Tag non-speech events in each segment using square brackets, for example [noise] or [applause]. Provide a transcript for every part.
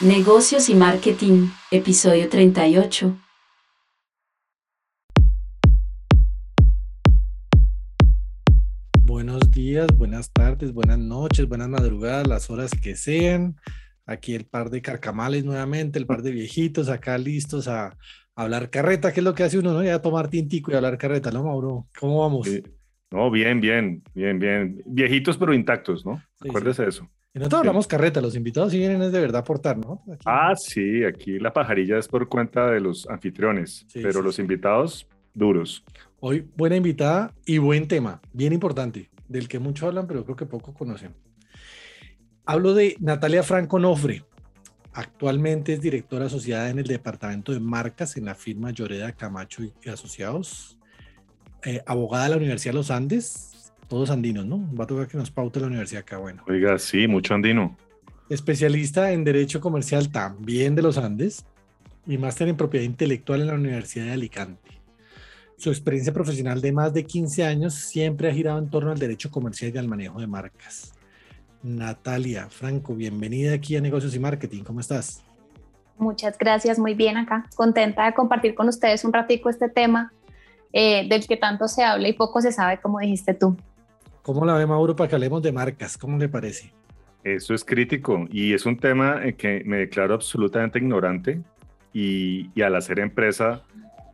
Negocios y Marketing, episodio 38. Buenos días, buenas tardes, buenas noches, buenas madrugadas, las horas que sean. Aquí el par de carcamales nuevamente, el par de viejitos acá listos a, hablar carreta, que es lo que hace uno, ¿no? Ya tomar tintico y hablar carreta, ¿no, Mauro? ¿Cómo vamos? No, bien, bien, bien, bien. Viejitos pero intactos, ¿no? Acuérdese de eso. Y nosotros hablamos carreta, los invitados sí vienen es de verdad a aportar, ¿no? Ah, sí, aquí la pajarilla es por cuenta de los anfitriones, pero los invitados duros. Hoy buena invitada y buen tema, bien importante, del que muchos hablan, pero creo que poco conocen. Hablo de Natalia Franco Nofre. Actualmente es directora asociada en el departamento de marcas en la firma Lloreda Camacho y Asociados. Eh, abogada de la Universidad de los Andes, todos andinos, ¿no? Va a tocar que nos paute la universidad acá, bueno. Oiga, sí, mucho andino. Especialista en Derecho Comercial también de los Andes y máster en Propiedad Intelectual en la Universidad de Alicante. Su experiencia profesional de más de 15 años siempre ha girado en torno al derecho comercial y al manejo de marcas. Natalia Franco, bienvenida aquí a Negocios y Marketing. ¿Cómo estás? Muchas gracias, muy bien acá. Contenta de compartir con ustedes un ratico este tema eh, del que tanto se habla y poco se sabe, como dijiste tú. ¿Cómo la ve Mauro para que hablemos de marcas? ¿Cómo le parece? Eso es crítico y es un tema en que me declaro absolutamente ignorante y, al hacer empresa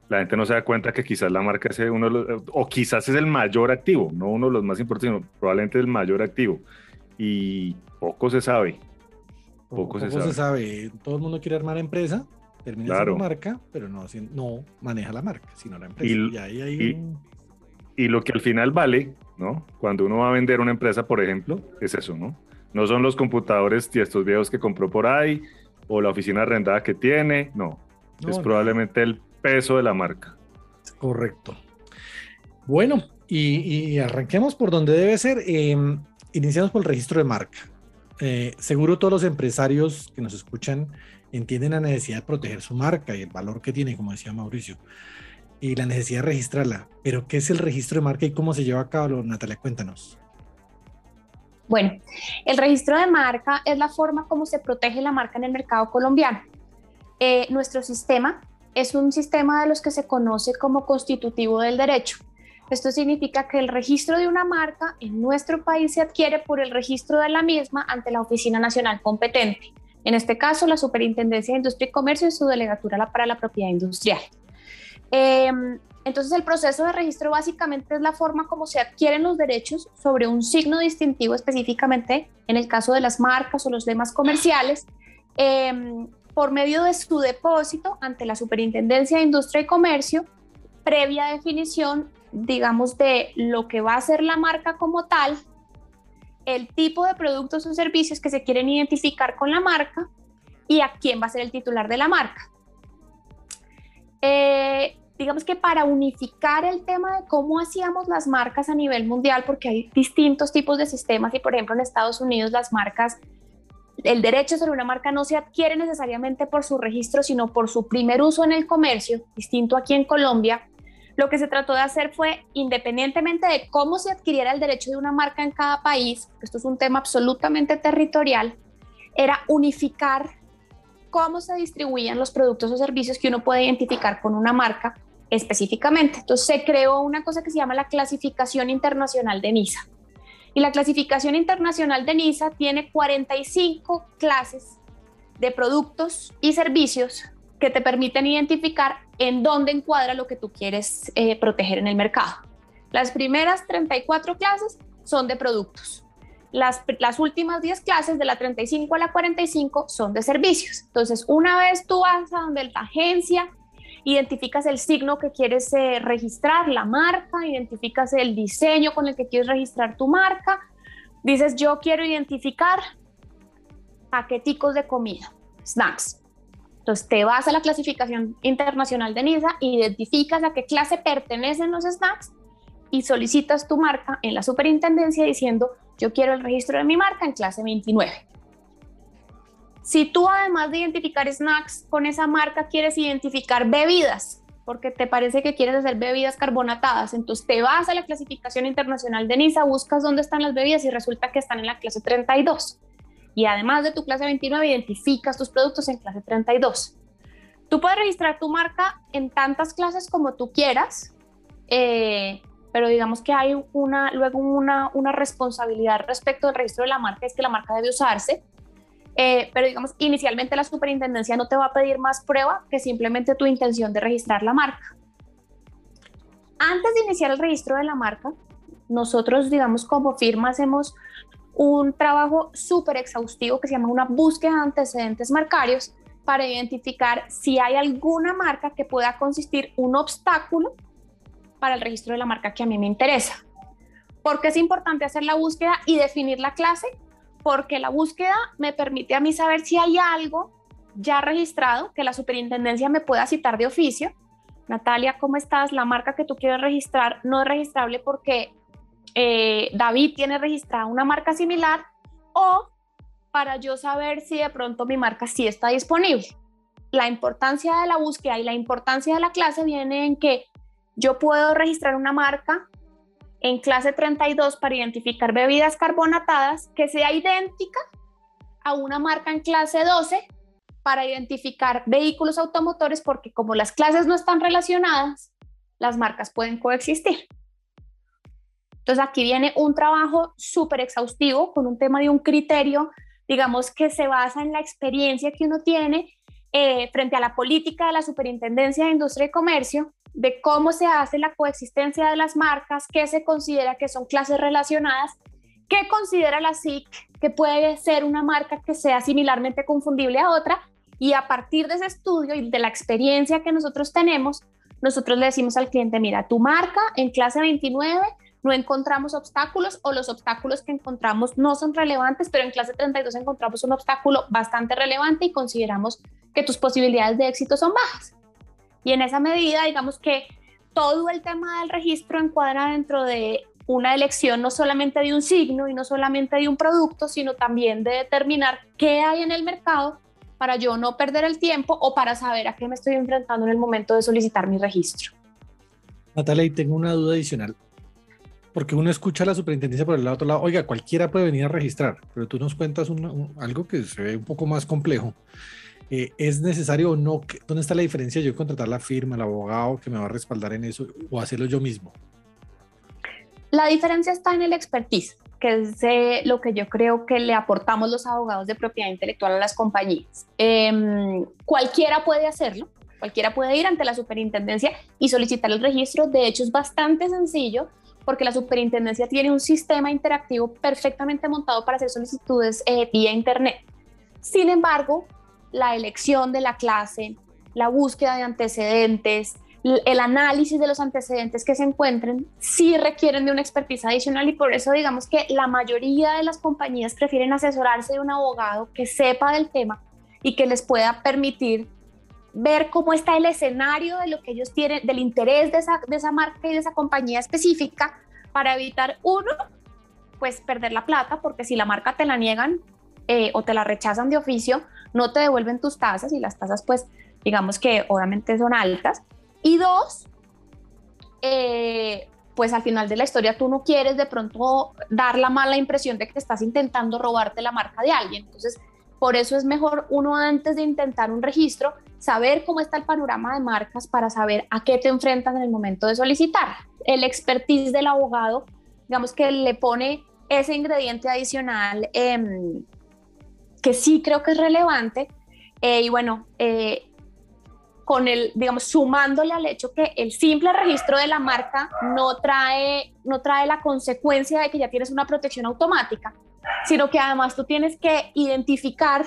la gente no se da cuenta que quizás la marca es uno de los, o quizás es el mayor activo, no uno de los más importantes, sino probablemente el mayor activo y poco se sabe. Poco, se, sabe. Todo el mundo quiere armar empresa, termina siendo marca, pero no, no maneja la marca, sino la empresa. Y, y lo que al final vale ¿no? Cuando uno va a vender una empresa, por ejemplo, es eso, ¿no? No son los computadores y estos viejos que compró por ahí o la oficina arrendada que tiene, no. es probablemente el peso de la marca. Correcto. Bueno, y, arranquemos por donde debe ser. Em, iniciamos por el registro de marca. Eh, seguro todos los empresarios que nos escuchan entienden la necesidad de proteger su marca y el valor que tiene, como decía Mauricio y la necesidad de registrarla. Pero, ¿qué es el registro de marca y cómo se lleva a cabo? Natalia, cuéntanos. Bueno, el registro de marca es la forma como se protege la marca en el mercado colombiano. Eh, nuestro sistema es un sistema de los que se conoce como constitutivo del derecho. Esto significa que el registro de una marca en nuestro país se adquiere por el registro de la misma ante la Oficina Nacional competente. En este caso, la Superintendencia de Industria y Comercio y su delegatura para la propiedad industrial. Em, entonces el proceso de registro básicamente es la forma como se adquieren los derechos sobre un signo distintivo específicamente en el caso de las marcas o los demás comerciales em, por medio de su depósito ante la Superintendencia de Industria y Comercio previa definición digamos de lo que va a ser la marca como tal, el tipo de productos o servicios que se quieren identificar con la marca y a quién va a ser el titular de la marca. Eh, digamos que para unificar el tema de cómo hacíamos las marcas a nivel mundial, porque hay distintos tipos de sistemas y por ejemplo en Estados Unidos las marcas, el derecho sobre una marca no se adquiere necesariamente por su registro, sino por su primer uso en el comercio, distinto aquí en Colombia. Lo que se trató de hacer fue, independientemente de cómo se adquiriera el derecho de una marca en cada país, esto es un tema absolutamente territorial, era unificar cómo se distribuían los productos o servicios que uno puede identificar con una marca específicamente. Entonces se creó una cosa que se llama la clasificación internacional de NISA. Y la clasificación internacional de NISA tiene 45 clases de productos y servicios que te permiten identificar en dónde encuadra lo que tú quieres eh, proteger en el mercado. Las primeras 34 clases son de productos. Las, las, últimas 10 clases de la 35 a la 45 son de servicios. Entonces, una vez tú vas a donde la agencia identificas el signo que quieres eh, registrar, la marca, identificas el diseño con el que quieres registrar tu marca, dices yo quiero identificar paqueticos de comida, snacks. Entonces te vas a la clasificación internacional de NISA, identificas a qué clase pertenecen los snacks y solicitas tu marca en la superintendencia diciendo yo quiero el registro de mi marca en clase 29. Si tú además de identificar snacks con esa marca quieres identificar bebidas, porque te parece que quieres hacer bebidas carbonatadas, entonces te vas a la clasificación internacional de NISA, buscas dónde están las bebidas y resulta que están en la clase 32. Y además de tu clase 29 identificas tus productos en clase 32. Tú puedes registrar tu marca en tantas clases como tú quieras, eh, pero digamos que hay una, luego una, una responsabilidad respecto al registro de la marca, es que la marca debe usarse, eh, pero digamos, inicialmente la superintendencia no te va a pedir más prueba que simplemente tu intención de registrar la marca. Antes de iniciar el registro de la marca, nosotros, digamos, como firma hacemos un trabajo súper exhaustivo que se llama una búsqueda de antecedentes marcarios para identificar si hay alguna marca que pueda consistir un obstáculo para el registro de la marca que a mí me interesa. ¿Por qué es importante hacer la búsqueda y definir la clase? Porque la búsqueda me permite a mí saber si hay algo ya registrado que la superintendencia me pueda citar de oficio. Natalia, ¿cómo estás? La marca que tú quieres registrar no es registrable porque eh, David tiene registrada una marca similar o para yo saber si de pronto mi marca sí está disponible. La importancia de la búsqueda y la importancia de la clase viene en que yo puedo registrar una marca en clase 32 para identificar bebidas carbonatadas que sea idéntica a una marca en clase 12 para identificar vehículos automotores porque como las clases no están relacionadas, las marcas pueden coexistir. Entonces aquí viene un trabajo súper exhaustivo con un tema de un criterio, digamos, que se basa en la experiencia que uno tiene eh, frente a la política de la Superintendencia de Industria y Comercio, de cómo se hace la coexistencia de las marcas, qué se considera que son clases relacionadas, qué considera la SIC que puede ser una marca que sea similarmente confundible a otra, y a partir de ese estudio y de la experiencia que nosotros tenemos, nosotros le decimos al cliente, mira, tu marca en clase 29 no encontramos obstáculos o los obstáculos que encontramos no son relevantes, pero en clase 32 encontramos un obstáculo bastante relevante y consideramos que tus posibilidades de éxito son bajas. Y en esa medida, digamos que todo el tema del registro encuadra dentro de una elección no solamente de un signo y no solamente de un producto, sino también de determinar qué hay en el mercado para yo no perder el tiempo o para saber a qué me estoy enfrentando en el momento de solicitar mi registro. Natalia, y tengo una duda adicional porque uno escucha a la superintendencia por el otro lado, oiga, cualquiera puede venir a registrar, pero tú nos cuentas algo que se ve un poco más complejo. Eh, ¿Es necesario o no? ¿Dónde está la diferencia yo contratar la firma, el abogado que me va a respaldar en eso o hacerlo yo mismo? La diferencia está en el expertise, que es lo que yo creo que le aportamos los abogados de propiedad intelectual a las compañías. Em, cualquiera puede hacerlo, cualquiera puede ir ante la superintendencia y solicitar el registro. De hecho, es bastante sencillo porque la superintendencia tiene un sistema interactivo perfectamente montado para hacer solicitudes eh, vía Internet. Sin embargo, la elección de la clase, la búsqueda de antecedentes, el análisis de los antecedentes que se encuentren, sí requieren de una expertise adicional y por eso digamos que la mayoría de las compañías prefieren asesorarse de un abogado que sepa del tema y que les pueda permitir ver cómo está el escenario de lo que ellos tienen, del interés de esa, de esa marca y de esa compañía específica, para evitar, uno, pues perder la plata, porque si la marca te la niegan eh, o te la rechazan de oficio, no te devuelven tus tasas y las tasas, pues, digamos que obviamente son altas. Y dos, eh, pues al final de la historia tú no quieres de pronto dar la mala impresión de que estás intentando robarte la marca de alguien. Entonces, por eso es mejor uno antes de intentar un registro, saber cómo está el panorama de marcas para saber a qué te enfrentas en el momento de solicitar. El expertise del abogado, digamos que le pone ese ingrediente adicional em, que sí creo que es relevante. Eh, y bueno, eh, con el, digamos, sumándole al hecho que el simple registro de la marca no trae, no trae la consecuencia de que ya tienes una protección automática sino que además tú tienes que identificar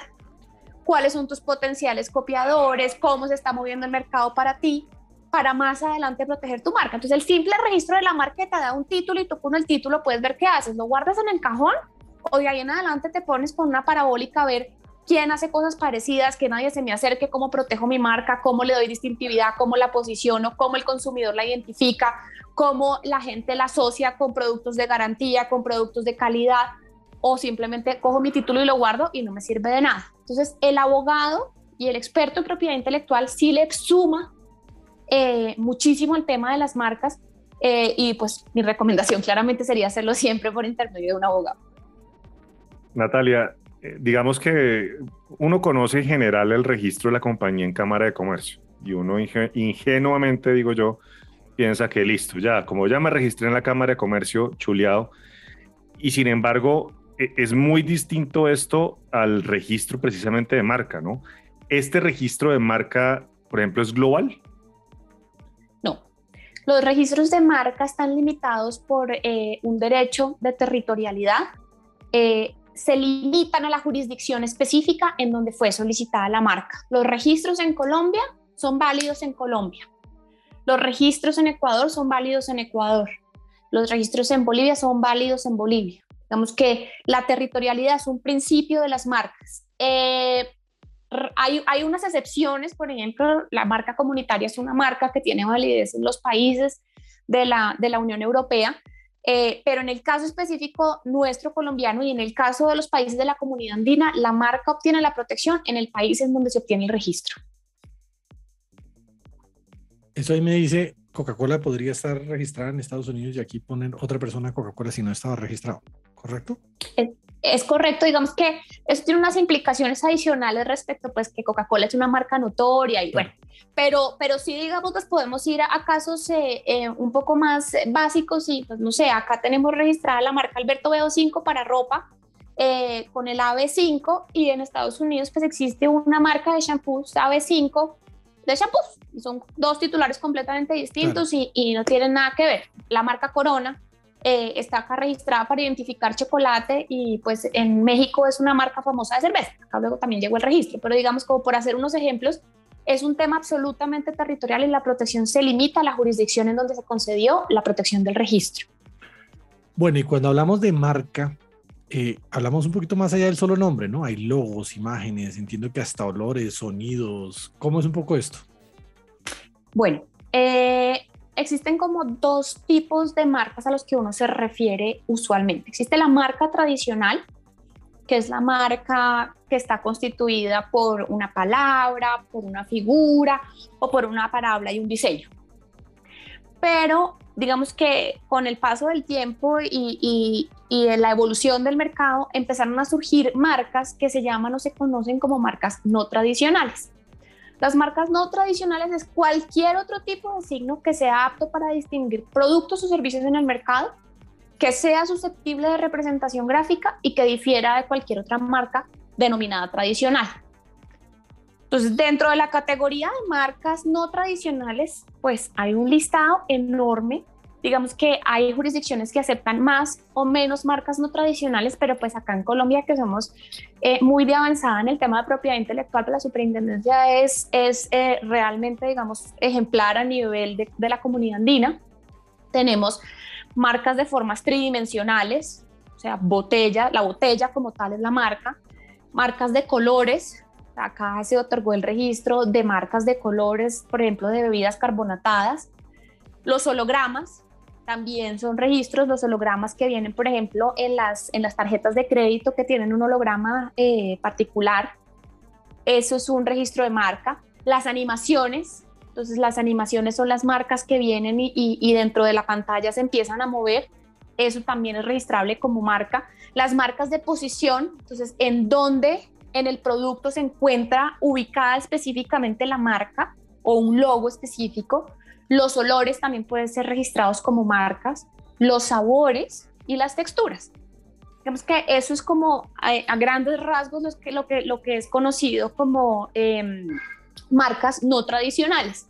cuáles son tus potenciales copiadores, cómo se está moviendo el mercado para ti, para más adelante proteger tu marca. Entonces el simple registro de la marca te da un título y tú con el título puedes ver qué haces, lo guardas en el cajón o de ahí en adelante te pones con una parabólica a ver quién hace cosas parecidas, que nadie se me acerque, cómo protejo mi marca, cómo le doy distintividad, cómo la posiciono, cómo el consumidor la identifica, cómo la gente la asocia con productos de garantía, con productos de calidad o simplemente cojo mi título y lo guardo y no me sirve de nada. Entonces, el abogado y el experto en propiedad intelectual sí le suma eh, muchísimo el tema de las marcas eh, y pues mi recomendación claramente sería hacerlo siempre por intermedio de un abogado. Natalia, eh, digamos que uno conoce en general el registro de la compañía en Cámara de Comercio y uno ingenuamente, digo yo, piensa que listo, ya, como ya me registré en la Cámara de Comercio, chuleado, y sin embargo, es muy distinto esto al registro precisamente de marca, ¿no? ¿Este registro de marca, por ejemplo, es global? No. Los registros de marca están limitados por eh, un derecho de territorialidad. Eh, se limitan a la jurisdicción específica en donde fue solicitada la marca. Los registros en Colombia son válidos en Colombia. Los registros en Ecuador son válidos en Ecuador. Los registros en Bolivia son válidos en Bolivia. Digamos que la territorialidad es un principio de las marcas. Eh, hay, hay, unas excepciones, por ejemplo, la marca comunitaria es una marca que tiene validez en los países de la, de la Unión Europea, eh, pero en el caso específico nuestro colombiano y en el caso de los países de la comunidad andina, la marca obtiene la protección en el país en donde se obtiene el registro. Eso ahí me dice, Coca-Cola podría estar registrada en Estados Unidos y aquí ponen otra persona Coca-Cola si no estaba registrado, ¿correcto? Es, correcto, digamos que eso tiene unas implicaciones adicionales respecto pues que Coca-Cola es una marca notoria y bueno, pero, pero sí digamos pues podemos ir a, casos eh, eh, un poco más básicos y pues no sé, acá tenemos registrada la marca Alberto Veo 5 para ropa, eh, con el AB5 y en Estados Unidos pues existe una marca de shampoos AB5 de shampoos. Son dos titulares completamente distintos y, no tienen nada que ver. La marca Corona eh, está acá registrada para identificar chocolate y pues en México es una marca famosa de cerveza. Acá luego también llegó el registro, pero digamos como por hacer unos ejemplos, es un tema absolutamente territorial y la protección se limita a la jurisdicción en donde se concedió la protección del registro. Bueno, y cuando hablamos de marca, eh, hablamos un poquito más allá del solo nombre, ¿no? Hay logos, imágenes, entiendo que hasta olores, sonidos. ¿Cómo es un poco esto? Bueno, eh, existen como dos tipos de marcas a los que uno se refiere usualmente. Existe la marca tradicional, que es la marca que está constituida por una palabra, por una figura o por una palabra y un diseño. Pero digamos que con el paso del tiempo y, y, la evolución del mercado empezaron a surgir marcas que se llaman o se conocen como marcas no tradicionales. Las marcas no tradicionales es cualquier otro tipo de signo que sea apto para distinguir productos o servicios en el mercado, que sea susceptible de representación gráfica y que difiera de cualquier otra marca denominada tradicional. Entonces, dentro de la categoría de marcas no tradicionales, pues hay un listado enorme. Digamos que hay jurisdicciones que aceptan más o menos marcas no tradicionales, pero pues acá en Colombia, que somos eh, muy de avanzada en el tema de propiedad intelectual, pues la superintendencia es, es eh, realmente, digamos, ejemplar a nivel de, de la comunidad andina. Tenemos marcas de formas tridimensionales, o sea, botella, la botella como tal es la marca, marcas de colores, acá se otorgó el registro de marcas de colores, por ejemplo, de bebidas carbonatadas. Los hologramas también son registros, los hologramas que vienen, por ejemplo, en las, en las tarjetas de crédito que tienen un holograma eh, particular. Eso es un registro de marca. Las animaciones, entonces las animaciones son las marcas que vienen y, y dentro de la pantalla se empiezan a mover. Eso también es registrable como marca. Las marcas de posición, entonces en dónde en el producto se encuentra ubicada específicamente la marca o un logo específico. Los olores también pueden ser registrados como marcas, los sabores y las texturas. Digamos que eso es como a, grandes rasgos lo que, lo, que, lo que es conocido como em, marcas no tradicionales.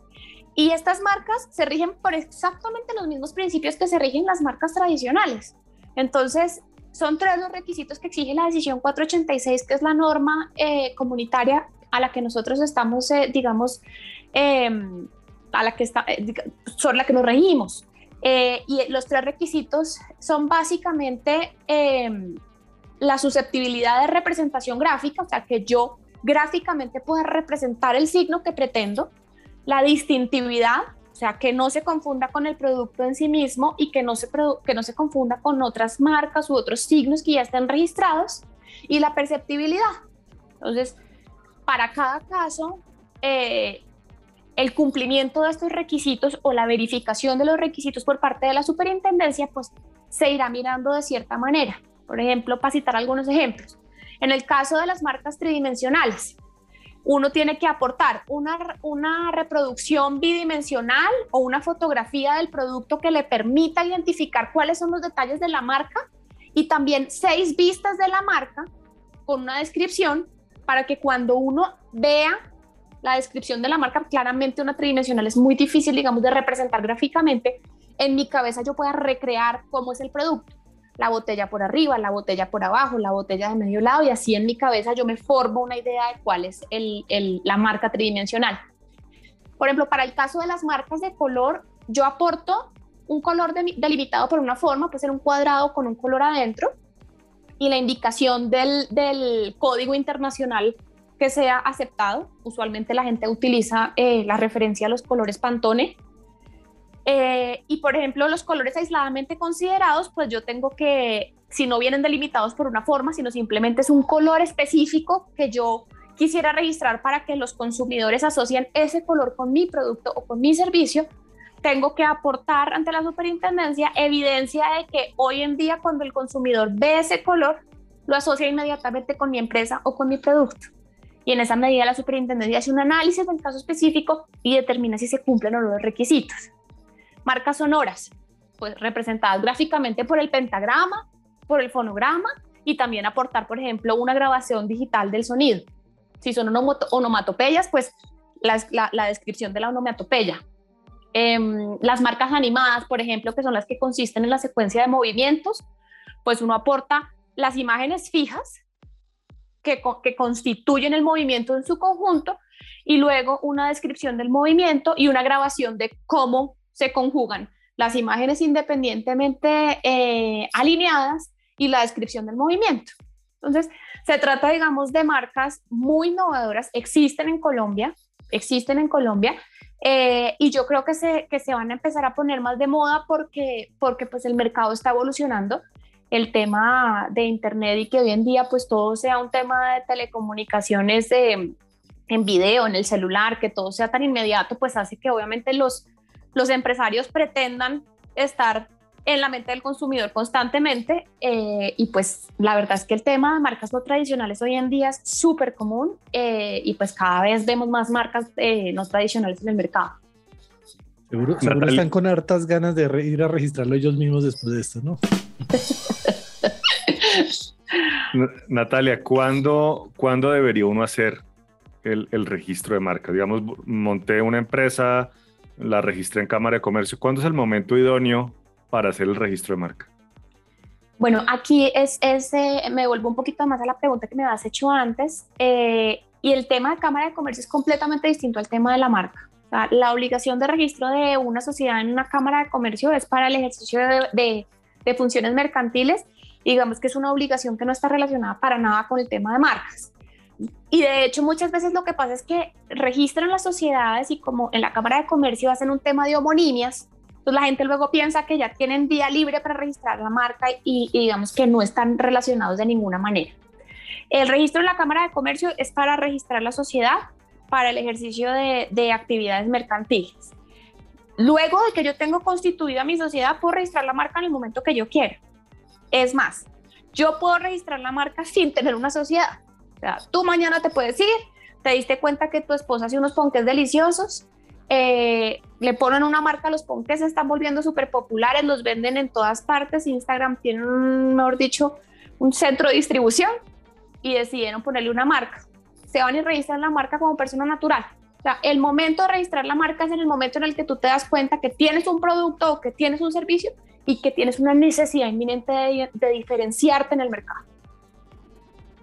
Y estas marcas se rigen por exactamente los mismos principios que se rigen las marcas tradicionales. Entonces, son tres los requisitos que exige la decisión 486, que es la norma eh, comunitaria a la que nosotros estamos, eh, digamos, em, a la que está, eh, sobre la que nos regimos. y los tres requisitos son básicamente em, la susceptibilidad de representación gráfica, o sea, que yo gráficamente pueda representar el signo que pretendo, la distintividad, sea, que no se confunda con el producto en sí mismo y que no se, que no se confunda con otras marcas u otros signos que ya están registrados. Y la perceptibilidad. Entonces, para cada caso, eh, el cumplimiento de estos requisitos o la verificación de los requisitos por parte de la superintendencia, pues se irá mirando de cierta manera. Por ejemplo, para citar algunos ejemplos, En el caso de las marcas tridimensionales, uno tiene que aportar una, una reproducción bidimensional o una fotografía del producto que le permita identificar cuáles son los detalles de la marca y también seis vistas de la marca con una descripción para que cuando uno vea la descripción de la marca, claramente una tridimensional es muy difícil, digamos, de representar gráficamente, en mi cabeza yo pueda recrear cómo es el producto la botella por arriba, la botella por abajo, la botella de medio lado y así en mi cabeza yo me formo una idea de cuál es la marca tridimensional. Por ejemplo, para el caso de las marcas de color, yo aporto un color delimitado por una forma, puede ser un cuadrado con un color adentro y la indicación del, código internacional que sea aceptado. Usualmente la gente utiliza eh, la referencia a los colores Pantone eh, y por ejemplo, los colores aisladamente considerados, pues yo tengo que, si no vienen delimitados por una forma, sino simplemente es un color específico que yo quisiera registrar para que los consumidores asocien ese color con mi producto o con mi servicio, tengo que aportar ante la superintendencia evidencia de que hoy en día cuando el consumidor ve ese color, lo asocia inmediatamente con mi empresa o con mi producto. Y en esa medida la superintendencia hace un análisis del caso específico y determina si se cumplen o no los requisitos marcas sonoras, pues representadas gráficamente por el pentagrama, por el fonograma y también aportar, por ejemplo, una grabación digital del sonido. Si son onomatopeyas, pues la, descripción de la onomatopeya. Em, las marcas animadas, por ejemplo, que son las que consisten en la secuencia de movimientos, pues uno aporta las imágenes fijas que, que constituyen el movimiento en su conjunto y luego una descripción del movimiento y una grabación de cómo se conjugan las imágenes independientemente eh, alineadas y la descripción del movimiento. Entonces, se trata, digamos, de marcas muy innovadoras, existen en Colombia, existen en Colombia, eh, y yo creo que se, que se van a empezar a poner más de moda porque, porque pues el mercado está evolucionando, el tema de Internet y que hoy en día pues todo sea un tema de telecomunicaciones de, en video, en el celular, que todo sea tan inmediato, pues hace que obviamente los, los empresarios pretendan estar en la mente del consumidor constantemente eh, y pues la verdad es que el tema de marcas no tradicionales hoy en día es súper común eh, y pues cada vez vemos más marcas eh, no tradicionales en el mercado. Seguro, están con hartas ganas de ir a registrarlo ellos mismos después de esto, ¿no? [laughs] Natalia, ¿cuándo, ¿cuándo debería uno hacer el, el registro de marca? Digamos, monté una empresa, la registré en Cámara de Comercio. ¿Cuándo es el momento idóneo para hacer el registro de marca? Bueno, aquí es, me vuelvo un poquito más a la pregunta que me has hecho antes. Eh, y el tema de Cámara de Comercio es completamente distinto al tema de la marca. la obligación de registro de una sociedad en una Cámara de Comercio es para el ejercicio de, de funciones mercantiles. Digamos que es una obligación que no está relacionada para nada con el tema de marcas. Y de hecho muchas veces lo que pasa es que registran las sociedades y como en la Cámara de Comercio hacen un tema de homonimias, entonces la gente luego piensa que ya tienen vía libre para registrar la marca y, digamos que no están relacionados de ninguna manera. El registro en la Cámara de Comercio es para registrar la sociedad para el ejercicio de, de actividades mercantiles. Luego de que yo tengo constituida mi sociedad, puedo registrar la marca en el momento que yo quiera. Es más, yo puedo registrar la marca sin tener una sociedad. O sea, tú mañana te puedes ir, te diste cuenta que tu esposa hace unos ponques deliciosos, eh, le ponen una marca, los ponques se están volviendo súper populares, los venden en todas partes, Instagram tiene, un, mejor dicho, un centro de distribución y decidieron ponerle una marca. Se van y registran la marca como persona natural. O sea, el momento de registrar la marca es en el momento en el que tú te das cuenta que tienes un producto o que tienes un servicio y que tienes una necesidad inminente de diferenciarte en el mercado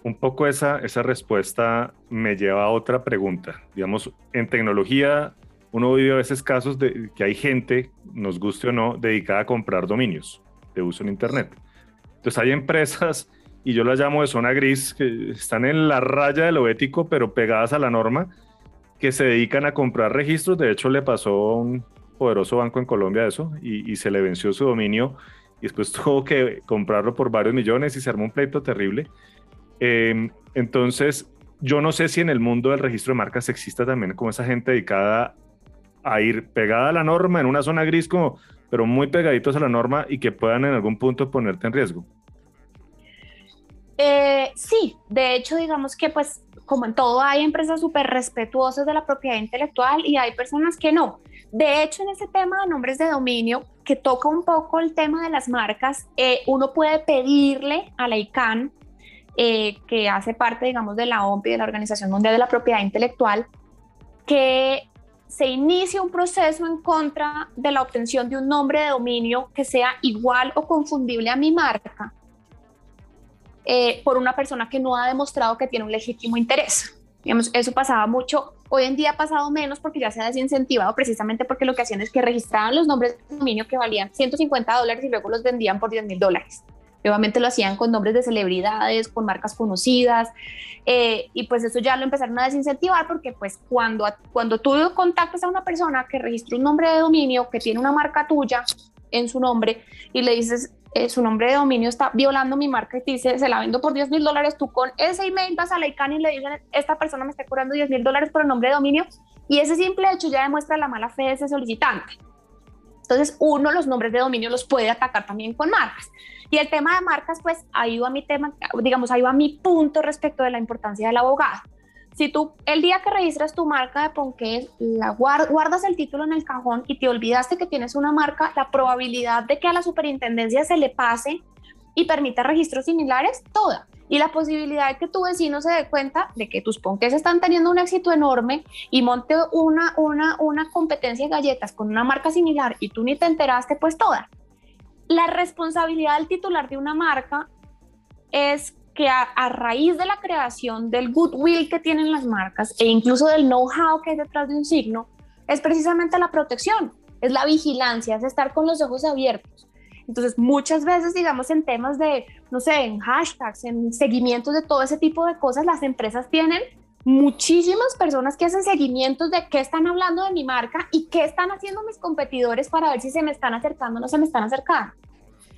un poco esa, esa respuesta me lleva a otra pregunta. Digamos, en tecnología uno vive a veces casos de que hay gente, nos guste o no, dedicada a comprar dominios de uso en Internet. Entonces hay empresas, y yo las llamo de zona gris, que están en la raya de lo ético, pero pegadas a la norma, que se dedican a comprar registros. De hecho, le pasó a un poderoso banco en Colombia eso, y, y se le venció su dominio, y después [laughs] tuvo que comprarlo por varios millones y se armó un pleito terrible. Em, entonces, yo no sé si en el mundo del registro de marcas exista también como esa gente dedicada a ir pegada a la norma en una zona gris, como, pero muy pegaditos a la norma y que puedan en algún punto ponerte en riesgo. Eh, sí, de hecho, digamos que pues como en todo hay empresas súper respetuosas de la propiedad intelectual y hay personas que no. De hecho, en ese tema de nombres de dominio, que toca un poco el tema de las marcas, eh, uno puede pedirle a la ICANN, eh, que hace parte, digamos, de la OMP y de la Organización Mundial de la Propiedad Intelectual, que se inicie un proceso en contra de la obtención de un nombre de dominio que sea igual o confundible a mi marca eh, por una persona que no ha demostrado que tiene un legítimo interés. Digamos, eso pasaba mucho. Hoy en día ha pasado menos porque ya se ha desincentivado precisamente porque lo que hacían es que registraban los nombres de dominio que valían 150 dólares y luego los vendían por 10 mil dólares. Obviamente lo hacían con nombres de celebridades, con marcas conocidas, eh, y pues eso ya lo empezaron a desincentivar porque pues cuando, cuando tú contactas a una persona que registró un nombre de dominio, que tiene una marca tuya en su nombre, y le dices, eh, su nombre de dominio está violando mi marca y te dice, se la vendo por 10 mil dólares, tú con ese email vas a la ICANN y le dices, esta persona me está cobrando 10 mil dólares por el nombre de dominio y ese simple hecho ya demuestra la mala fe de ese solicitante. Entonces, uno, los nombres de dominio los puede atacar también con marcas. Y el tema de marcas, pues, ha ido a mi tema, digamos, ha ido a mi punto respecto de la importancia del abogado. Si tú el día que registras tu marca de Ponqués, la guardas el título en el cajón y te olvidaste que tienes una marca, la probabilidad de que a la superintendencia se le pase y permita registros similares, toda. Y la posibilidad de que tu vecino se dé cuenta de que tus ponques están teniendo un éxito enorme y monte una, una, una competencia de galletas con una marca similar y tú ni te enteraste, pues toda. La responsabilidad del titular de una marca es que a, raíz de la creación del goodwill que tienen las marcas e incluso del know-how que hay detrás de un signo, es precisamente la protección, es la vigilancia, es estar con los ojos abiertos. Entonces, muchas veces, digamos, en temas de, no sé, en hashtags, en seguimientos de todo ese tipo de cosas, las empresas tienen muchísimas personas que hacen seguimientos de qué están hablando de mi marca y qué están haciendo mis competidores para ver si se me están acercando o no se me están acercando.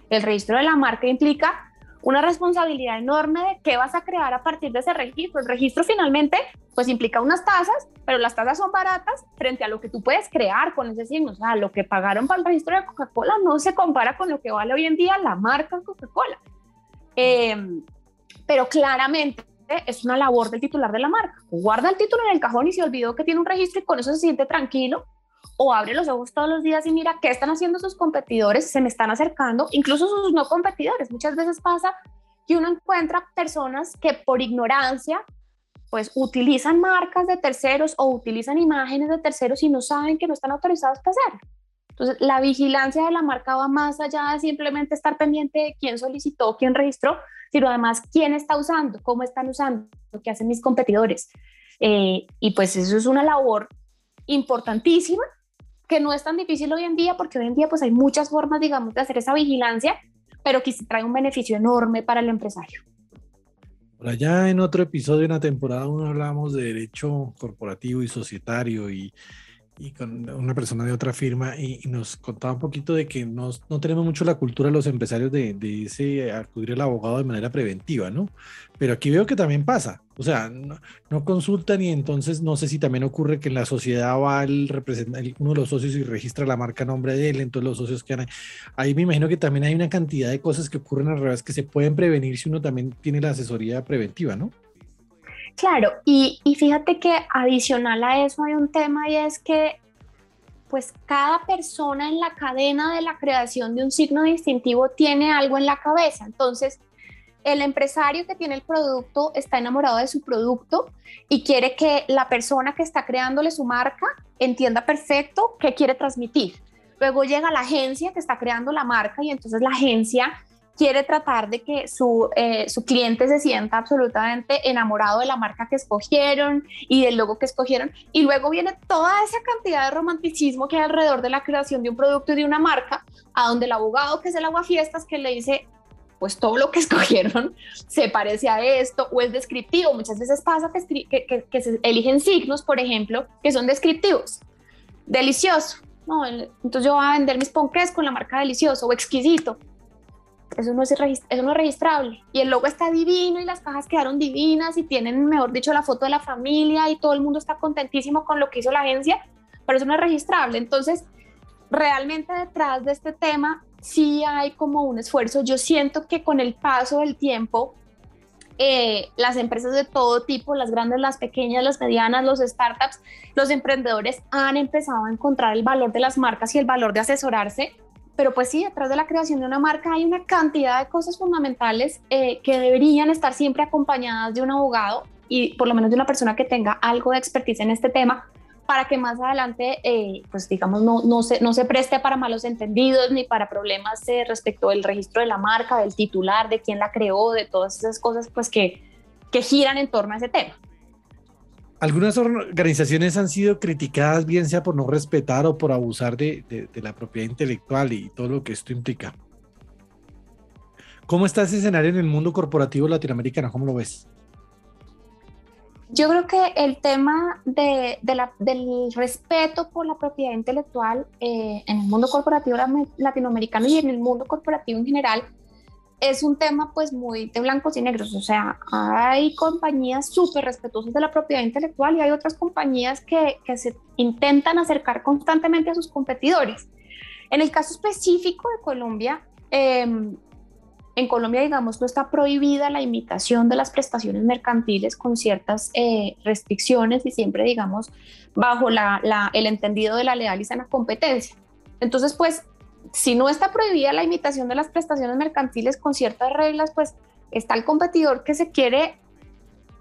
El registro de la marca implica una responsabilidad enorme de qué vas a crear a partir de ese registro. El registro finalmente pues implica unas tasas, pero las tasas son baratas frente a lo que tú puedes crear con ese signo. O sea, lo que pagaron para el registro de Coca-Cola no se compara con lo que vale hoy en día la marca Coca-Cola. Em, pero claramente es una labor del titular de la marca. Guarda el título en el cajón y se olvidó que tiene un registro y con eso se siente tranquilo o abre los ojos todos los días y mira qué están haciendo sus competidores, se me están acercando, incluso sus no competidores. Muchas veces pasa que uno encuentra personas que por ignorancia pues utilizan marcas de terceros o utilizan imágenes de terceros y no saben que no están autorizados para hacerlo. Entonces, la vigilancia de la marca va más allá de simplemente estar pendiente de quién solicitó, quién registró, sino además quién está usando, cómo están usando, lo que hacen mis competidores. Eh, y pues eso es una labor importantísima que no es tan difícil hoy en día porque hoy en día pues hay muchas formas, digamos, de hacer esa vigilancia, pero que trae un beneficio enorme para el empresario. Por allá en otro episodio, en la temporada 1, hablamos de derecho corporativo y societario y y con una persona de otra firma y, nos contaba un poquito de que no, no tenemos mucho la cultura los empresarios de, de, ese acudir al abogado de manera preventiva, ¿no? Pero aquí veo que también pasa, o sea, no, no consultan y entonces no sé si también ocurre que en la sociedad va el representante, uno de los socios y registra la marca a nombre de él, entonces los socios quedan ahí. Ahí me imagino que también hay una cantidad de cosas que ocurren al revés que se pueden prevenir si uno también tiene la asesoría preventiva, ¿no? Claro, y, fíjate que adicional a eso hay un tema y es que pues cada persona en la cadena de la creación de un signo distintivo tiene algo en la cabeza. Entonces, el empresario que tiene el producto está enamorado de su producto y quiere que la persona que está creándole su marca entienda perfecto qué quiere transmitir. Luego llega la agencia que está creando la marca y entonces la agencia quiere tratar de que su, eh, su cliente se sienta absolutamente enamorado de la marca que escogieron y del logo que escogieron. Y luego viene toda esa cantidad de romanticismo que hay alrededor de la creación de un producto y de una marca, a donde el abogado, que es el aguafiestas, que le dice, pues todo lo que [laughs] escogieron se parece a esto o es descriptivo. Muchas veces pasa que, se eligen signos, por ejemplo, que son descriptivos. Delicioso. No, entonces yo voy a vender mis ponques con la marca delicioso o exquisito eso no, es eso no es registrable. Y el logo está divino y las cajas quedaron divinas y tienen, mejor dicho, la foto de la familia y todo el mundo está contentísimo con lo que hizo la agencia, pero eso no es registrable. Entonces, realmente detrás de este tema sí hay como un esfuerzo. Yo siento que con el paso del tiempo eh, las empresas de todo tipo, las grandes, las pequeñas, las medianas, los startups, los emprendedores han empezado a encontrar el valor de las marcas y el valor de asesorarse. Pero pues sí, detrás de la creación de una marca hay una cantidad de cosas fundamentales eh, que deberían estar siempre acompañadas de un abogado y por lo menos de una persona que tenga algo de expertise en este tema para que más adelante, eh, pues digamos, no, no, se, no se preste para malos entendidos ni para problemas eh, respecto del registro de la marca, del titular, de quién la creó, de todas esas cosas pues que, que giran en torno a ese tema. Algunas organizaciones han sido criticadas, bien sea por no respetar o por abusar de, la propiedad intelectual y todo lo que esto implica. ¿Cómo está ese escenario en el mundo corporativo latinoamericano? ¿Cómo lo ves? Yo creo que el tema del respeto por la propiedad intelectual eh, en el mundo corporativo latinoamericano y en el mundo corporativo en general es un tema pues muy de blancos y negros. O sea, hay compañías súper respetuosas de la propiedad intelectual y hay otras compañías que, que se intentan acercar constantemente a sus competidores. En el caso específico de Colombia, eh, en Colombia, digamos, no está prohibida la imitación de las prestaciones mercantiles con ciertas eh, restricciones y siempre, digamos, bajo el entendido de la leal y sana competencia. Entonces, pues, si no está prohibida la imitación de las prestaciones mercantiles con ciertas reglas, pues está el competidor que se quiere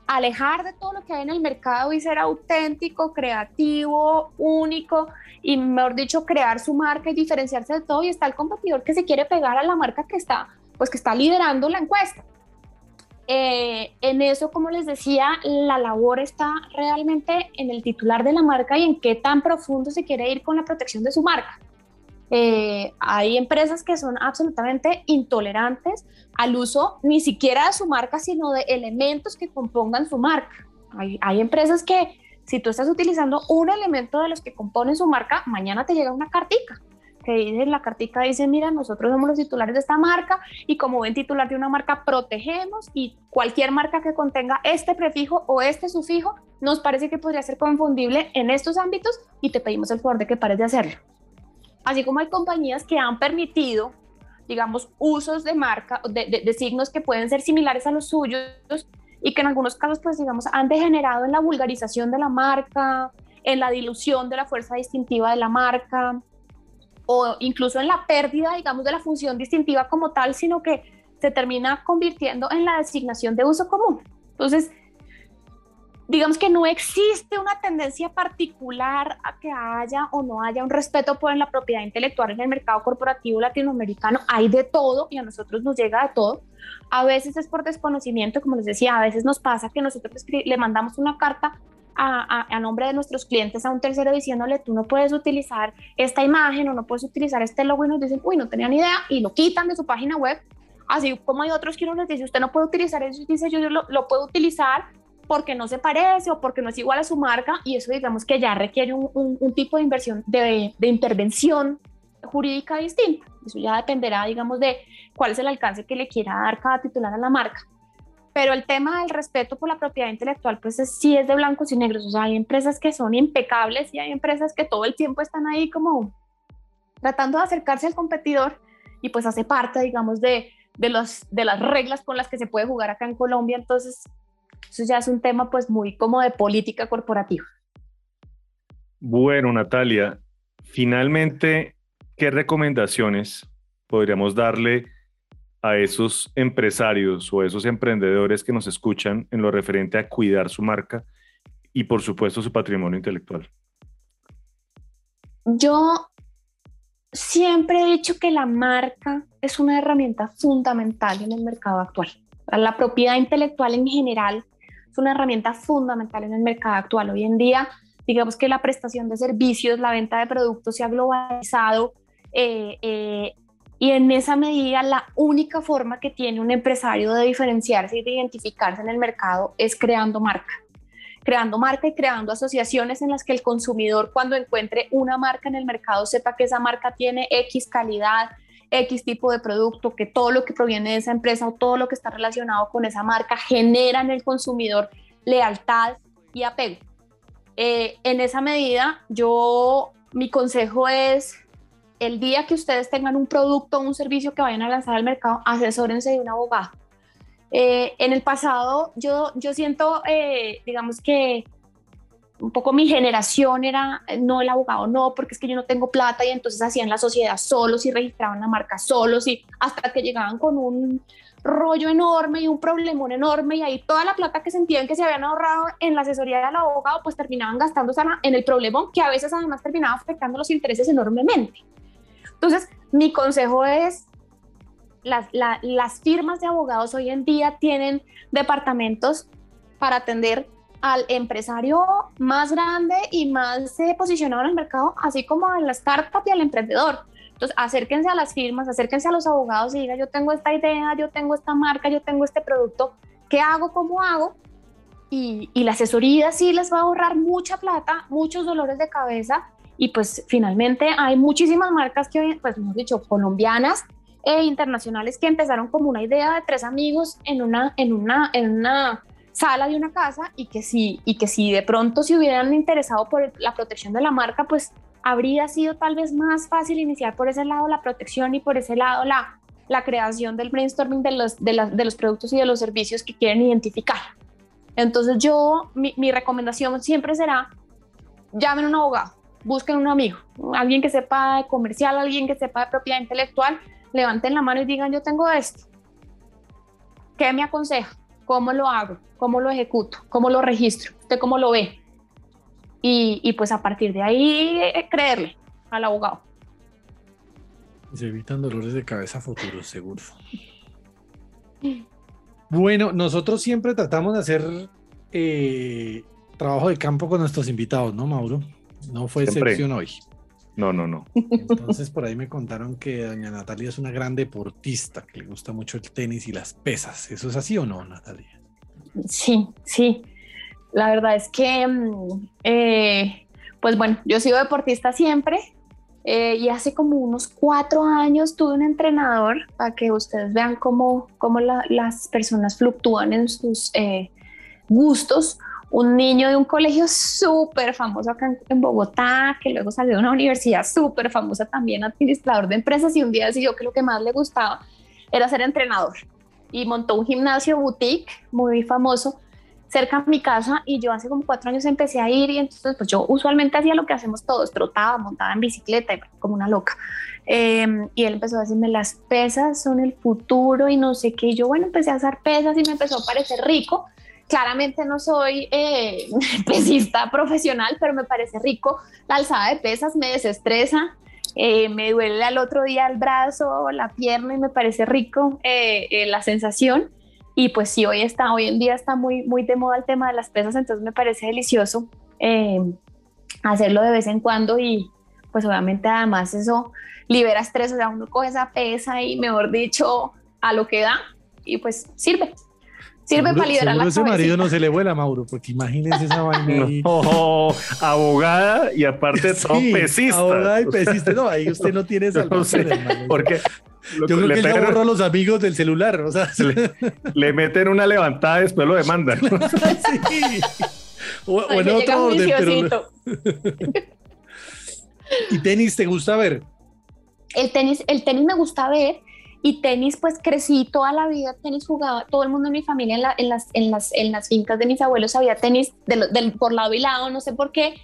alejar de todo lo que hay en el mercado y ser auténtico, creativo, único y, mejor dicho, crear su marca y diferenciarse de todo. Y está el competidor que se quiere pegar a la marca que está pues que está liderando la encuesta. Eh, en eso, como les decía, la labor está realmente en el titular de la marca y en qué tan profundo se quiere ir con la protección de su marca. Eh, hay empresas que son absolutamente intolerantes al uso ni siquiera de su marca, sino de elementos que compongan su marca. Hay, empresas que si tú estás utilizando un elemento de los que componen su marca, mañana te llega una cartica que dice la cartica, dice, mira, nosotros somos los titulares de esta marca y como ven titular de una marca, protegemos y cualquier marca que contenga este prefijo o este sufijo nos parece que podría ser confundible en estos ámbitos y te pedimos el favor de que pares de hacerlo. Así como hay compañías que han permitido, digamos, usos de marca, de, de signos que pueden ser similares a los suyos y que en algunos casos, pues, digamos, han degenerado en la vulgarización de la marca, en la dilución de la fuerza distintiva de la marca, o incluso en la pérdida, digamos, de la función distintiva como tal, sino que se termina convirtiendo en la designación de uso común. Entonces, digamos que no existe una tendencia particular a que haya o no haya un respeto por la propiedad intelectual en el mercado corporativo latinoamericano. Hay de todo y a nosotros nos llega de todo. A veces es por desconocimiento, como les decía, a veces nos pasa que nosotros le mandamos una carta a, nombre de nuestros clientes a un tercero diciéndole, tú no puedes utilizar esta imagen o no puedes utilizar este logo y nos dicen, uy, no tenía ni idea y lo quitan de su página web. Así como hay otros que uno les dice, usted no puede utilizar eso y dice, yo, lo, lo puedo utilizar porque no se parece o porque no es igual a su marca y eso digamos que ya requiere un, un, tipo de inversión, de, de, intervención jurídica distinta. Eso ya dependerá, digamos, de cuál es el alcance que le quiera dar cada titular a la marca. Pero el tema del respeto por la propiedad intelectual, pues sí es de blancos y negros. O sea, hay empresas que son impecables y hay empresas que todo el tiempo están ahí como tratando de acercarse al competidor y pues hace parte, digamos, de, de, los, de las reglas con las que se puede jugar acá en Colombia. Entonces, eso ya es un tema pues muy como de política corporativa. Bueno, Natalia, finalmente, ¿qué recomendaciones podríamos darle a esos empresarios o esos emprendedores que nos escuchan en lo referente a cuidar su marca y por supuesto su patrimonio intelectual? Yo siempre he dicho que la marca es una herramienta fundamental en el mercado actual. La propiedad intelectual en general es una herramienta fundamental en el mercado actual. Hoy en día, digamos que la prestación de servicios, la venta de productos se ha globalizado. Eh, eh, y en esa medida, la única forma que tiene un empresario de diferenciarse y de identificarse en el mercado es creando marca. Creando marca y creando asociaciones en las que el consumidor cuando encuentre una marca en el mercado sepa que esa marca tiene X calidad, X tipo de producto, que todo lo que proviene de esa empresa o todo lo que está relacionado con esa marca genera en el consumidor lealtad y apego. Eh, en esa medida, yo, mi consejo es el día que ustedes tengan un producto o un servicio que vayan a lanzar al mercado, asesórense de un abogado. Eh, en el pasado yo, yo siento, eh, digamos que un poco mi generación era, no el abogado, no, porque es que yo no tengo plata y entonces hacían la sociedad solos y registraban la marca solos y hasta que llegaban con un rollo enorme y un problemón enorme y ahí toda la plata que sentían que se habían ahorrado en la asesoría del abogado pues terminaban gastándose en el problemón que a veces además terminaba afectando los intereses enormemente. Entonces, mi consejo es, las, las firmas de abogados hoy en día tienen departamentos para atender al empresario más grande y más eh, posicionado en el mercado, así como a la startup y al emprendedor. Entonces, acérquense a las firmas, acérquense a los abogados y digan, yo tengo esta idea, yo tengo esta marca, yo tengo este producto, ¿qué hago? ¿Cómo hago? Y, y la asesoría sí les va a ahorrar mucha plata, muchos dolores de cabeza y pues finalmente hay muchísimas marcas que pues hemos dicho, colombianas e internacionales que empezaron como una idea de tres amigos en una, en una, en una sala de una casa y que si, y que si de pronto se hubieran interesado por la protección de la marca, pues habría sido tal vez más fácil iniciar por ese lado la protección y por ese lado la, la creación del brainstorming de los, de, de los productos y de los servicios que quieren identificar. Entonces yo, mi, mi recomendación siempre será, llamen a un abogado, busquen un amigo, alguien que sepa de comercial, alguien que sepa de propiedad intelectual, levanten la mano y digan, yo tengo esto. ¿Qué me aconseja? ¿Cómo lo hago? ¿Cómo lo ejecuto? ¿Cómo lo registro? ¿Usted cómo lo ve? Y, pues a partir de ahí eh, creerle al abogado. Se evitan dolores de cabeza futuros, seguro. Bueno, nosotros siempre tratamos de hacer eh, trabajo de campo con nuestros invitados, ¿no, Mauro? No fue excepción hoy. No, no, no. Entonces por ahí me contaron que doña Natalia es una gran deportista, que le gusta mucho el tenis y las pesas. ¿Eso es así o no, Natalia? Sí, sí. La verdad es que, mm, eh, pues bueno, yo he sido deportista siempre eh, y hace como unos cuatro años tuve un entrenador para que ustedes vean cómo, cómo las personas fluctúan en sus eh, gustos un niño de un colegio súper famoso acá en, Bogotá, que luego salió de una universidad súper famosa también, administrador de empresas, y un día decidió que lo que más le gustaba era ser entrenador. Y montó un gimnasio boutique muy famoso cerca de mi casa y yo hace como cuatro años empecé a ir y entonces pues yo usualmente hacía lo que hacemos todos, trotaba, montaba en bicicleta como una loca. Em, y él empezó a decirme las pesas son el futuro y no sé qué. Yo bueno, empecé a hacer pesas y me empezó a parecer rico Claramente no soy eh, [laughs] pesista profesional, pero me parece rico. La alzada de pesas me desestresa, eh, me duele al otro día el brazo, la pierna y me parece rico eh, la sensación. Y pues sí, hoy, está, hoy en día está muy, muy de moda el tema de las pesas, entonces me parece delicioso hacerlo de vez en cuando y pues obviamente además eso libera estrés, o sea, uno coge esa pesa y mejor dicho, a lo que da y pues sirve. Sirve para liderar la ese marido no se le vuela, Mauro, porque imagínense esa vaina [laughs] ahí. [laughs] abogada y aparte todo pesista. Abogada y pesista. No, ahí usted no tiene [laughs] salvación, hermano. Porque yo creo que él ya a los amigos del celular. O sea, le, meten una levantada y después lo demandan. sí. O, en otro orden. Pero... ¿Y tenis te gusta ver? El tenis, el tenis me gusta ver y tenis, pues crecí toda la vida, tenis jugaba, todo el mundo en mi familia en, las, fincas de mis abuelos había tenis del, por lado y lado, no sé por qué.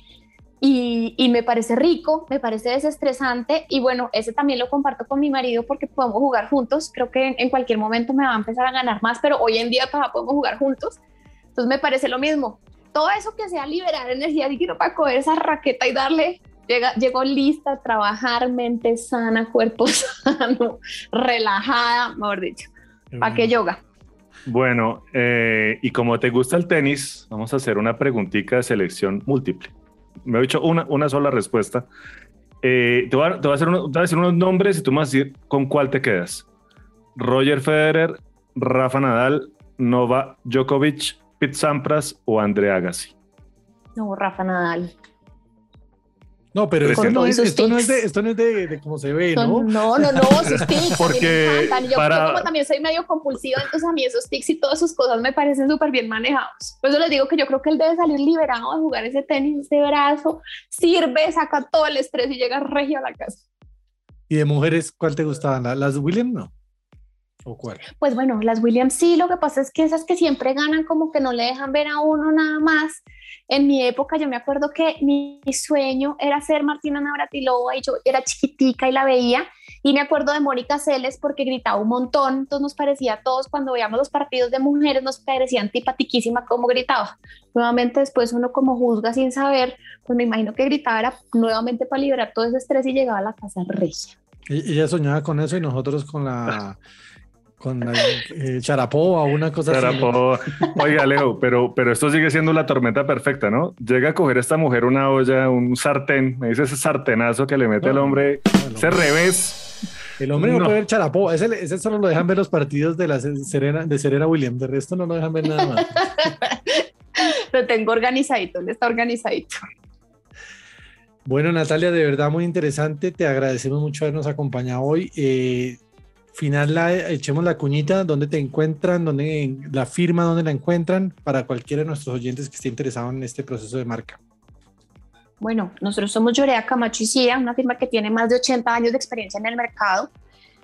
Y, y, me parece rico, me parece desestresante y bueno, ese también lo comparto con mi marido porque podemos jugar juntos, creo que en, cualquier momento me va a empezar a ganar más, pero hoy en día todavía podemos jugar juntos, entonces me parece lo mismo, todo eso que sea liberar energía, quiero para coger esa raqueta y darle Llega, llegó lista a trabajar, mente sana, cuerpo [laughs] sano, relajada, mejor dicho. ¿Para qué yoga? Bueno, eh, y como te gusta el tenis, vamos a hacer una preguntita de selección múltiple. Me he dicho una, una sola respuesta. Eh, te, voy a, te, voy a hacer unos, te, voy a decir unos nombres y tú me vas a decir con cuál te quedas. Roger Federer, Rafa Nadal, Nova Djokovic, Pete Sampras o André Agassi. No, Rafa Nadal. No, pero esto no, es, esto, no es, de, esto no es de, cómo se ve, ¿no? No, no, no, sus [laughs] tics. Porque me Yo, para... como también soy medio compulsiva, entonces a mí esos tics y todas sus cosas me parecen súper bien manejados. Por eso les digo que yo creo que él debe salir liberado de jugar ese tenis, ese brazo, sirve, saca todo el estrés y llega regio a la casa. ¿Y de mujeres cuál te gustaban? ¿Las William? No. ¿O cuál? Pues bueno, las Williams sí, lo que pasa es que esas que siempre ganan como que no le dejan ver a uno nada más. En mi época yo me acuerdo que mi sueño era ser Martina Navratilova y yo era chiquitica y la veía y me acuerdo de Mónica Celes porque gritaba un montón, entonces nos parecía a todos cuando veíamos los partidos de mujeres nos parecía antipatiquísima como gritaba. Nuevamente después uno como juzga sin saber, pues me imagino que gritaba era nuevamente para liberar todo ese estrés y llegaba a la casa regia. Ella soñaba con eso y nosotros con la [laughs] con eh, Charapova, una cosa Charapova. Oiga, Leo, pero, pero esto sigue siendo la tormenta perfecta, ¿no? Llega a coger esta mujer una olla, un sartén, me dice ese sartenazo que le mete el hombre, ese revés. El hombre no, puede ver Charapova, ese, ese, solo lo dejan ver los partidos de la Serena, de Serena Williams, de resto no lo dejan ver nada más. [laughs] lo tengo organizadito, él está organizadito. Bueno, Natalia, de verdad muy interesante. Te agradecemos mucho habernos acompañado hoy. Eh, final la, echemos la cuñita, dónde te encuentran, dónde la firma, dónde la encuentran, para cualquiera de nuestros oyentes que esté interesado en este proceso de marca. Bueno, nosotros somos Llorea Camacho y Cia, una firma que tiene más de 80 años de experiencia en el mercado.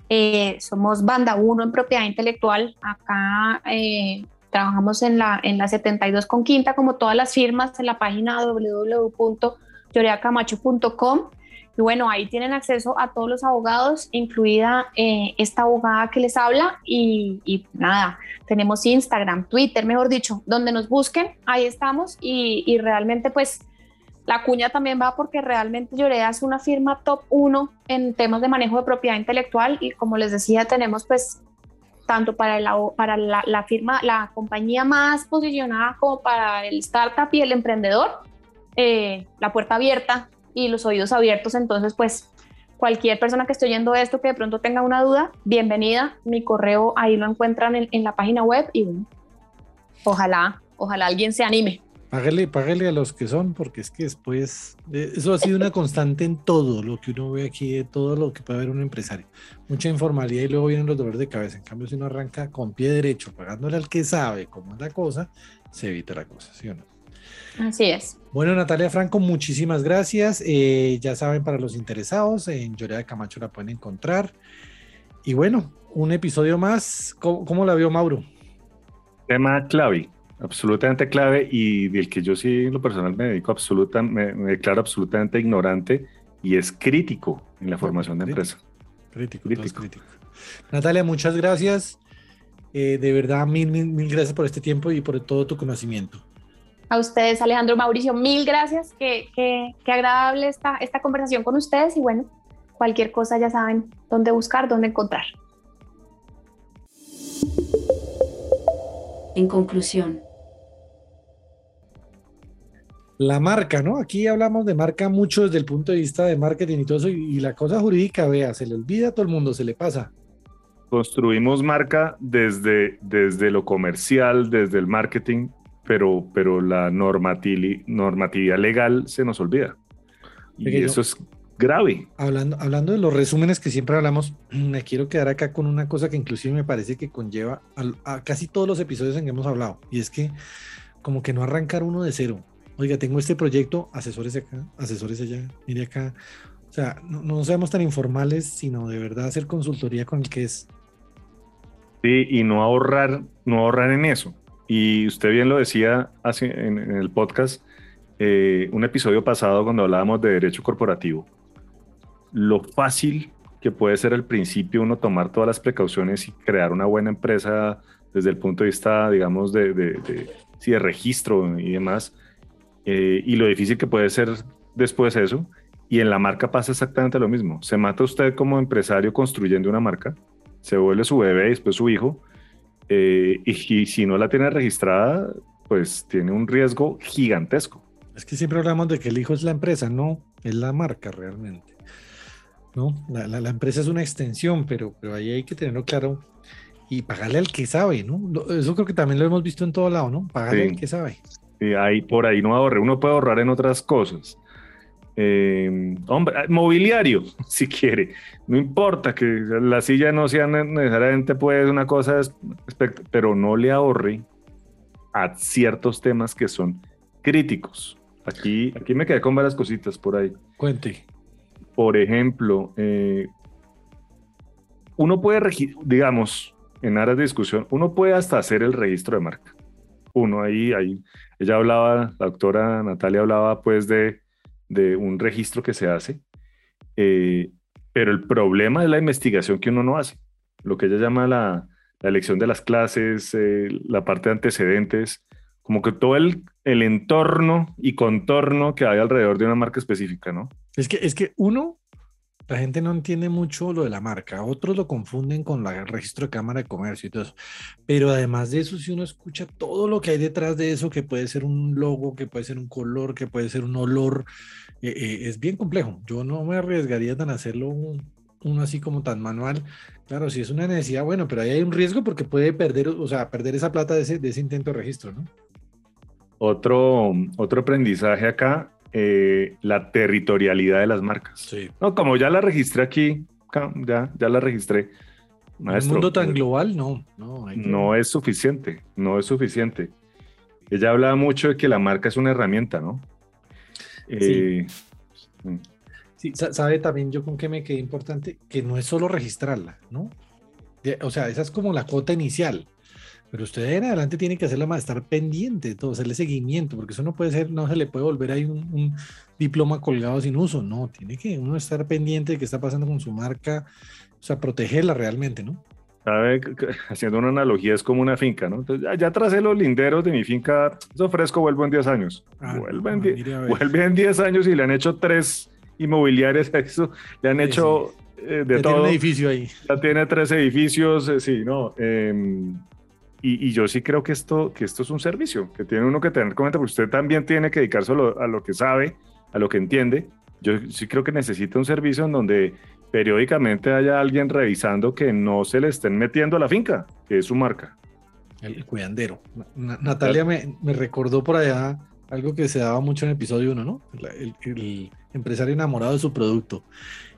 Eh, somos banda 1 en propiedad intelectual. Acá eh, trabajamos en la, en la 72 con quinta, como todas las firmas, en la página www.lloreacamacho.com y bueno, ahí tienen acceso a todos los abogados, incluida eh, esta abogada que les habla. Y, nada, tenemos Instagram, Twitter, mejor dicho, donde nos busquen, ahí estamos. Y, realmente pues la cuña también va porque realmente Llorea es una firma top 1 en temas de manejo de propiedad intelectual. Y como les decía, tenemos pues tanto para, la, para la, firma, la compañía más posicionada como para el startup y el emprendedor, eh, la puerta abierta y los oídos abiertos. Entonces, pues cualquier persona que esté oyendo esto que de pronto tenga una duda, bienvenida. Mi correo ahí lo encuentran en, la página web y bueno, ojalá, ojalá alguien se anime. Págale, págale a los que son, porque es que después, eh, eso ha sido una constante en todo lo que uno ve aquí, de todo lo que puede haber un empresario. Mucha informalidad y luego vienen los dolores de cabeza. En cambio, si uno arranca con pie derecho, pagándole al que sabe cómo es la cosa, se evita la cosa, ¿sí o no? Así es. Bueno, Natalia Franco, muchísimas gracias. Eh, ya saben, para los interesados, en Llorea de Camacho la pueden encontrar. Y bueno, un episodio más. ¿Cómo, la vio Mauro? Tema clave, absolutamente clave y del que yo sí en lo personal me dedico absoluta, me, declaro absolutamente ignorante y es crítico en la formación de empresa. Crítico, crítico. crítico. Natalia, muchas gracias. Eh, de verdad, mil, mil, mil gracias por este tiempo y por todo tu conocimiento. A ustedes, Alejandro Mauricio, mil gracias. Qué, qué, qué agradable esta, esta conversación con ustedes y bueno, cualquier cosa ya saben dónde buscar, dónde encontrar. En conclusión. La marca, ¿no? Aquí hablamos de marca mucho desde el punto de vista de marketing y todo eso, y, la cosa jurídica, vea, se le olvida a todo el mundo, se le pasa. Construimos marca desde, desde lo comercial, desde el marketing, pero, pero la normatividad legal se nos olvida. Y eso es grave. Hablando, hablando de los resúmenes que siempre hablamos, [clears throat] me quiero quedar acá con una cosa que inclusive me parece que conlleva a, casi todos los episodios en que hemos hablado, y es que como que no arrancar uno de cero. Oiga, tengo este proyecto, asesores acá, asesores allá, mire acá. O sea, no, no seamos tan informales, sino de verdad hacer consultoría con el que es. Sí, y no ahorrar, no ahorrar en eso. Y usted bien lo decía hace, en, el podcast, eh, un episodio pasado cuando hablábamos de derecho corporativo, lo fácil que puede ser al principio uno tomar todas las precauciones y crear una buena empresa desde el punto de vista, digamos, de, de, de registro y demás, eh, y lo difícil que puede ser después eso. Y en la marca pasa exactamente lo mismo. Se mata usted como empresario construyendo una marca, se vuelve su bebé y después su hijo, eh, y, si no la tiene registrada, pues tiene un riesgo gigantesco. Es que siempre hablamos de que el hijo es la empresa, no, es la marca realmente. ¿no? La, la, empresa es una extensión, pero, pero ahí hay que tenerlo claro y pagarle al que sabe, ¿no? Eso creo que también lo hemos visto en todo lado, ¿no? Pagarle al que sabe. Ahí por ahí no ahorre, uno puede ahorrar en otras cosas. Eh, hombre, mobiliario, [laughs] si quiere. No importa que la silla no sea necesariamente pues una cosa, pero no le ahorre a ciertos temas que son críticos. Aquí, aquí me quedé con varias cositas por ahí. Cuente. Por ejemplo, eh, uno puede, digamos, en aras de discusión, uno puede hasta hacer el registro de marca. Uno ahí, ahí, ella hablaba, la doctora Natalia hablaba pues de, de un registro que se hace, eh, pero el problema es la investigación que uno no hace, lo que ella llama la, elección de las clases, eh, la parte de antecedentes, como que todo el, el entorno y contorno que hay alrededor de una marca específica, ¿no? Es que, es que uno, la gente no entiende mucho lo de la marca, otros lo confunden con el registro de cámara de comercio y todo eso. Pero además de eso, si uno escucha todo lo que hay detrás de eso, que puede ser un logo, que puede ser un color, que puede ser un olor, eh, eh, es bien complejo. Yo no me arriesgaría tan hacerlo uno así como tan manual. Claro, si es una necesidad, bueno, pero ahí hay un riesgo porque puede perder, o sea, perder esa plata de ese, de ese intento de registro, ¿no? Otro, otro aprendizaje acá, eh, la territorialidad de las marcas. Sí. No, como ya la registré aquí, ya, ya la registré. Maestro, un mundo tan global, no. No, no es suficiente, no es suficiente. Ella hablaba mucho de que la marca es una herramienta, ¿no? Sí. Eh. Sí, sabe también yo con qué me quedé importante, que no es solo registrarla, ¿no? O sea, esa es como la cuota inicial, pero usted en adelante tiene que hacerla más, estar pendiente, todo, hacerle seguimiento, porque eso no puede ser, no se le puede volver ahí un, diploma colgado sin uso, no, tiene que uno estar pendiente de qué está pasando con su marca, o sea, protegerla realmente, ¿no? ¿Sabe? Haciendo una analogía, es como una finca, ¿no? Entonces, ya, ya tracé los linderos de mi finca, eso fresco vuelvo en 10 años. Ah, vuelve, en vuelve en 10 años y le han hecho tres inmobiliarias a eso, le han hecho eh, de todo. Tiene un edificio ahí. Ya tiene tres edificios, eh, sí, ¿no? Em, y, yo sí creo que esto, que esto es un servicio que tiene uno que tener en cuenta, porque usted también tiene que dedicarse a lo, a lo que sabe, a lo que entiende. Yo sí creo que necesita un servicio en donde periódicamente haya alguien revisando que no se le estén metiendo a la finca, que es su marca. El cuidandero. Natalia me, me, recordó por allá algo que se daba mucho en episodio 1, ¿no? El, el, empresario enamorado de su producto.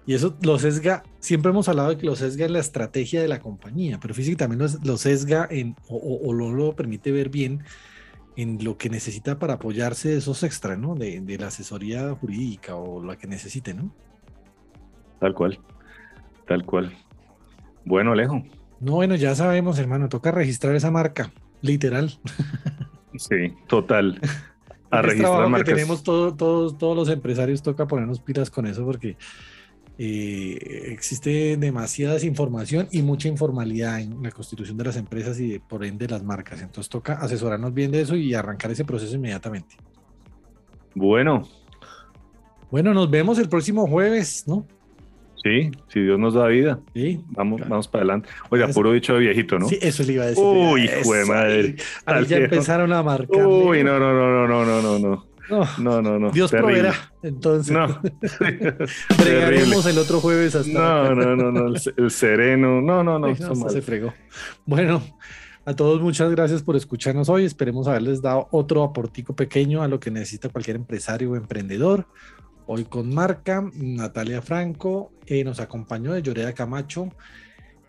Y eso lo sesga, siempre hemos hablado de que lo sesga en la estrategia de la compañía, pero física también lo, sesga en, o, lo, lo, permite ver bien en lo que necesita para apoyarse de esos extras, ¿no? De, de, la asesoría jurídica o la que necesite, ¿no? Tal cual, tal cual. Bueno, Alejo. No, bueno, ya sabemos, hermano, toca registrar esa marca, literal. Sí, total. [laughs] a registrar marcas. Que tenemos todos, todos los empresarios, toca ponernos pilas con eso porque eh, existe demasiada desinformación y mucha informalidad en la constitución de las empresas y por ende las marcas. Entonces toca asesorarnos bien de eso y arrancar ese proceso inmediatamente. Bueno. Bueno, nos vemos el próximo jueves, ¿no? Sí, si Dios nos da vida. Sí. Vamos, vamos para adelante. Oiga, puro dicho de viejito, ¿no? Sí, eso le iba a decir. Uy, hijo de madre. Ahí, ya empezaron a marcar. Uy, no, no, no, no, no, no, no. No, no, no. Dios proveerá. Entonces, no. [laughs] Bregaremos el otro jueves hasta. No, no, no, no. [laughs] El, sereno. No, no, no. se fregó. Bueno, a todos muchas gracias por escucharnos hoy. Esperemos haberles dado otro aportico pequeño a lo que necesita cualquier empresario o emprendedor. Hoy con marca, Natalia Franco eh, nos acompañó de Lloreda Camacho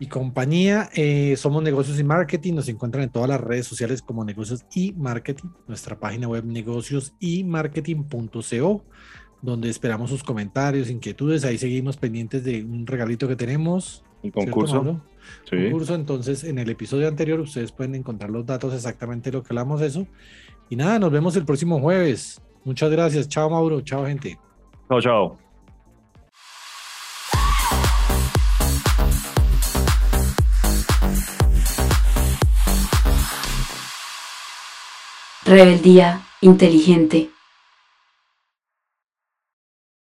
y compañía. Eh, somos Negocios y Marketing. Nos encuentran en todas las redes sociales como Negocios y Marketing. Nuestra página web negocios y marketing.co, donde esperamos sus comentarios, inquietudes. Ahí seguimos pendientes de un regalito que tenemos. Un concurso. Sí. Concurso. Entonces, en el episodio anterior, ustedes pueden encontrar los datos exactamente de lo que hablamos de eso. Y nada, nos vemos el próximo jueves. Muchas gracias. Chao, Mauro. Chao, gente. Chao, chao. Rebeldía inteligente.